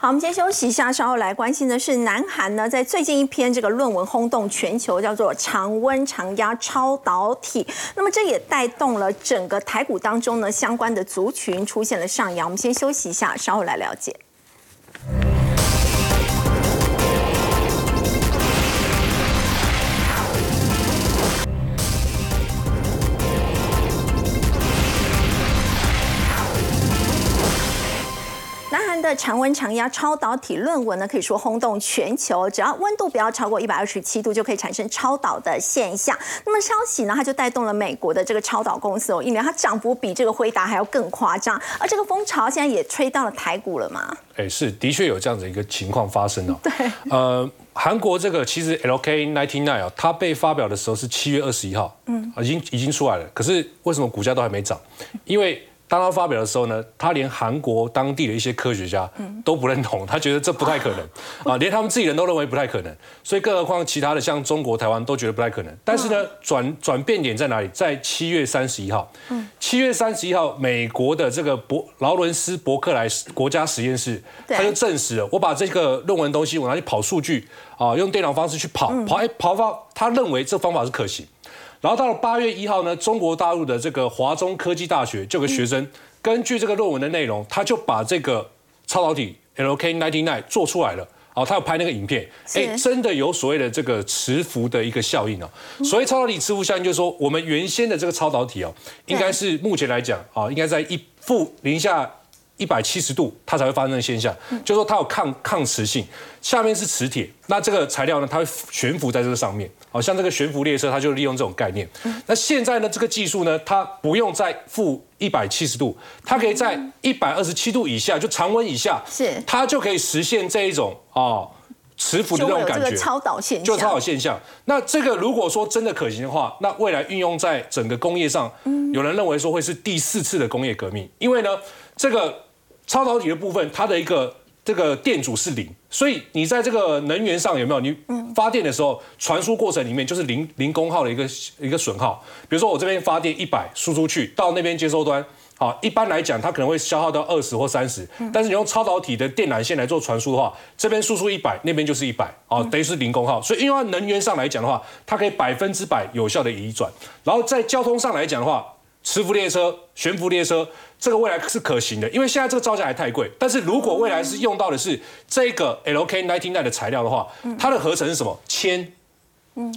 好，我们先休息一下，稍后来关心的是南韩呢，在最近一篇这个论文轰动全球，叫做“常温常压超导体”。那么这也带动了整个台股当中呢相关的族群出现了上扬。我们先休息一下，稍后来了解。的常温常压超导体论文呢，可以说轰动全球。只要温度不要超过一百二十七度，就可以产生超导的现象。那么消息呢，它就带动了美国的这个超导公司哦，一年它涨幅比这个辉达还要更夸张。而这个风潮现在也吹到了台股了嘛？哎，是的确有这样子一个情况发生哦。对，呃，韩国这个其实 LK ninety nine 啊，它被发表的时候是七月二十一号，嗯，已经已经出来了。可是为什么股价都还没涨？因为当他发表的时候呢，他连韩国当地的一些科学家都不认同，他觉得这不太可能啊，连他们自己人都认为不太可能，所以更何况其他的像中国、台湾都觉得不太可能。但是呢，转转变点在哪里？在七月三十一号，七月三十一号，美国的这个伯劳伦斯伯克莱国家实验室，他就证实了，我把这个论文东西我拿去跑数据啊，用电脑方式去跑，跑哎跑到他认为这方法是可行。然后到了八月一号呢，中国大陆的这个华中科技大学就有个学生，根据这个论文的内容，他就把这个超导体 LK99 做出来了。哦，他有拍那个影片，是哎，真的有所谓的这个磁浮的一个效应哦。所谓超导体磁浮效应，就是说我们原先的这个超导体哦，应该是目前来讲啊，应该在一负零下一百七十度，它才会发生的现象，就是说它有抗抗磁性，下面是磁铁，那这个材料呢，它会悬浮在这个上面，好像这个悬浮列车，它就利用这种概念。那现在呢，这个技术呢，它不用在负一百七十度，它可以在一百二十七度以下，就常温以下，是它就可以实现这一种哦磁浮的那种感觉。这个超导现象，就超导现象。那这个如果说真的可行的话，那未来运用在整个工业上，有人认为说会是第四次的工业革命，因为呢，这个超导体的部分，它的一个这个电阻是零，所以你在这个能源上有没有？你发电的时候，传输过程里面就是零零功耗的一个一个损耗。比如说我这边发电一百输出去，到那边接收端。好，一般来讲，它可能会消耗到二十或三十，但是你用超导体的电缆线来做传输的话，这边输出一百，那边就是一百，哦，等于是零功耗。所以，因为它能源上来讲的话，它可以百分之百有效的移转。然后在交通上来讲的话，磁浮列车、悬浮列车，这个未来是可行的，因为现在这个造价还太贵。但是如果未来是用到的是这个 LK99 的材料的话，它的合成是什么？铅。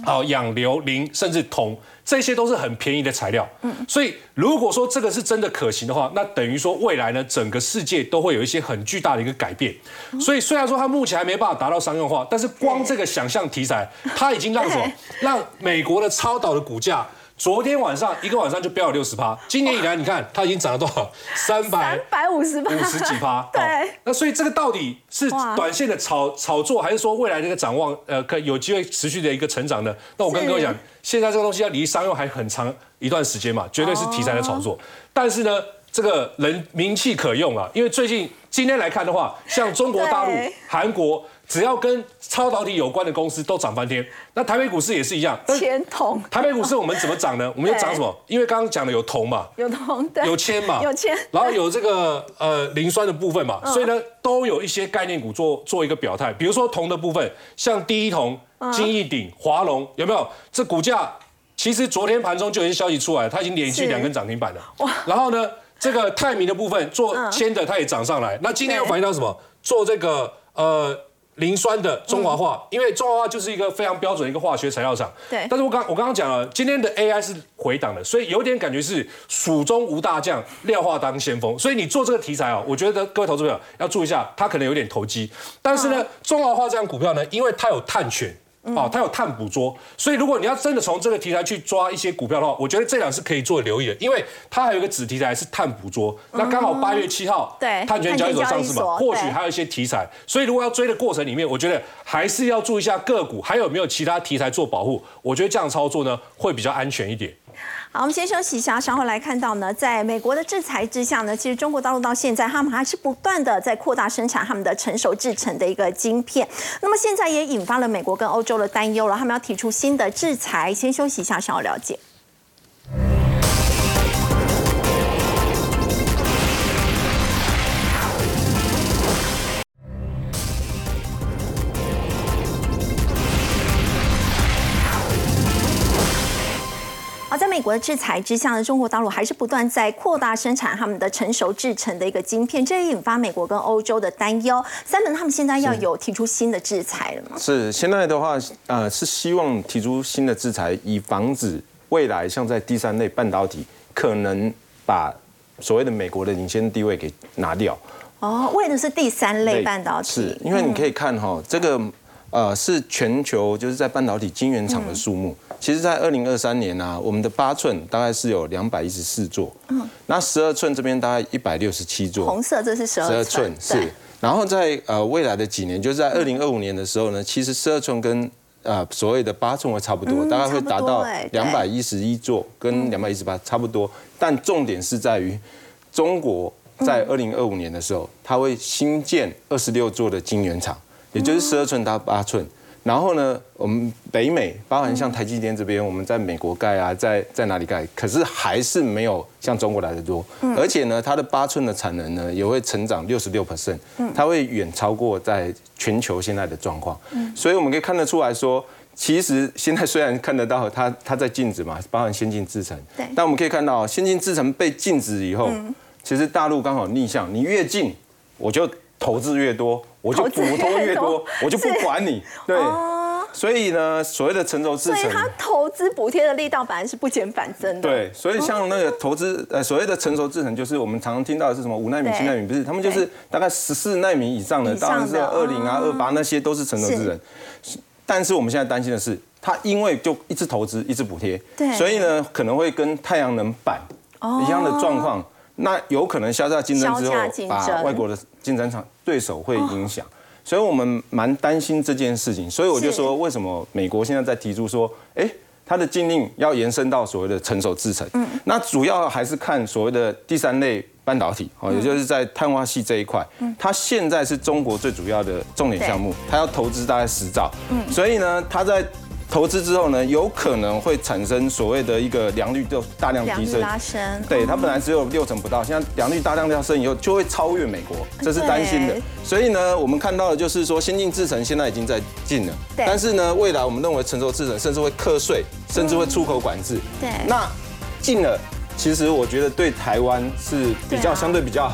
好，氧硫磷甚至铜，这些都是很便宜的材料。嗯，所以如果说这个是真的可行的话，那等于说未来呢，整个世界都会有一些很巨大的一个改变。所以虽然说它目前还没办法达到商用化，但是光这个想象题材，它已经让什么？让美国的超导的股价。昨天晚上一个晚上就飙了六十趴，今年以来你看它已经涨了多少？三百三百五十八，五十几趴。对哦那所以这个到底是短线的炒炒作，还是说未来这个展望，呃，可有机会持续的一个成长呢？那我跟各位讲，现在这个东西要离商用还很长一段时间嘛，绝对是题材的炒哦作。但是呢，这个人名气可用啊，因为最近今天来看的话，像中国大陆对、韩国。只要跟超导体有关的公司都涨翻天。那台北股市也是一样，但是铅铜台北股市我们怎么涨呢？我们就涨什么？因为刚刚讲的有铜嘛，有铜对，有铅嘛，有铅，然后有这个呃磷酸的部分嘛，所以呢都有一些概念股做做一个表态。比如说铜的部分，像第一铜、金益鼎、华龙，有没有？这股价其实昨天盘中就有一些消息出来，它已经连续是两根涨停板了。然后呢，这个泰明的部分做嗯铅的，它也涨上来。那今天又反映到什么？做这个呃。磷酸的中华化，因为中华化就是一个非常标准的一个化学材料厂。对但是我刚我刚刚讲了，今天的 AI 是回档的，所以有点感觉是蜀中无大将，廖化当先锋。所以你做这个题材哦，我觉得各位投资朋友要注意一下，它可能有点投机。但是呢，中华化这样股票呢，因为它有碳权。哦，它有碳捕捉，所以如果你要真的从这个题材去抓一些股票的话，我觉得这两是可以做留意的，因为它还有一个子题材是碳捕捉，那刚好八月七号，对碳权交易所上市嘛，或许还有一些题材，所以如果要追的过程里面，我觉得还是要注意一下个股还有没有其他题材做保护，我觉得这样操作呢会比较安全一点。好，我们先休息一下，稍后来看到呢，在美国的制裁之下呢，其实中国大陆到现在他们还是不断的在扩大生产他们的成熟制成的一个晶片。那么现在也引发了美国跟欧洲的担忧了，他们要提出新的制裁。先休息一下，稍后了解。国的制裁之下呢，中国大陆还是不断在扩大生产他们的成熟制成的一个晶片，这也引发美国跟欧洲的担忧。三门他们现在要有提出新的制裁了吗？是现在的话，呃，是希望提出新的制裁，以防止未来像在第三类半导体可能把所谓的美国的领先地位给拿掉。哦，为的是第三类半导体，是因为你可以看哈、这个呃是全球就是在半导体晶圆厂的数目。其实，在二零二三年啊，我们的八寸大概是有两百一十四座，嗯，那十二寸这边大概一百六十七座，红色这是十二十二寸是。然后在呃未来的几年，就是在二零二五年的时候呢，其实十二寸跟呃所谓的八寸会差不多，嗯大概会达到两百一十一座跟两百一十八差不多。但重点是在于中国在二零二五年的时候，它会新建二十六座的晶圆厂，也就是十二寸到八寸。然后呢，我们北美包含像台积电这边，我们在美国盖啊，在在哪里盖，可是还是没有像中国来的多。而且呢，它的八寸的产能呢，也会成长六十六 percent，它会远超过在全球现在的状况。所以我们可以看得出来说。其实现在虽然看得到它它在禁止嘛，包含先进制程，对但我们可以看到先进制程被禁止以后，其实大陆刚好逆向，你越近我就投资越多，我就补贴越越多多，我就不管你。对，所以呢，所谓的成熟制程，所以它投资补贴的力道反而是不减反增的。对，所以像那个投资，呃，所谓的成熟制程，就是我们常常听到的是什么五纳米、七纳米，不是，他们就是大概十四纳米以上的，当然是二零啊、哦。二八那些都是成熟制程。但是我们现在担心的是，它因为就一直投资、一直补贴，对。所以呢，可能会跟太阳能板一样的状况。那有可能销价竞争之后把外国的竞争厂对手会影响。所以我们蛮担心这件事情，所以我就是说，为什么美国现在在提出说，哎，它的禁令要延伸到所谓的成熟制程，嗯，那主要还是看所谓的第三类半导体，哦，也就是在碳化系这一块，它现在是中国最主要的重点项目，它要投资大概十兆，嗯，所以呢，它在投资之后呢，有可能会产生所谓的一个良率就大量提升，拉升，对，它本来只有六成不到，现在良率大量调升以后，就会超越美国，这是担心的。所以呢，我们看到的就是说，先进制程现在已经在进了，但是呢，未来我们认为成熟制程甚至会课税，甚至会出口管制。对那进了，其实我觉得对台湾是比较相对比较好。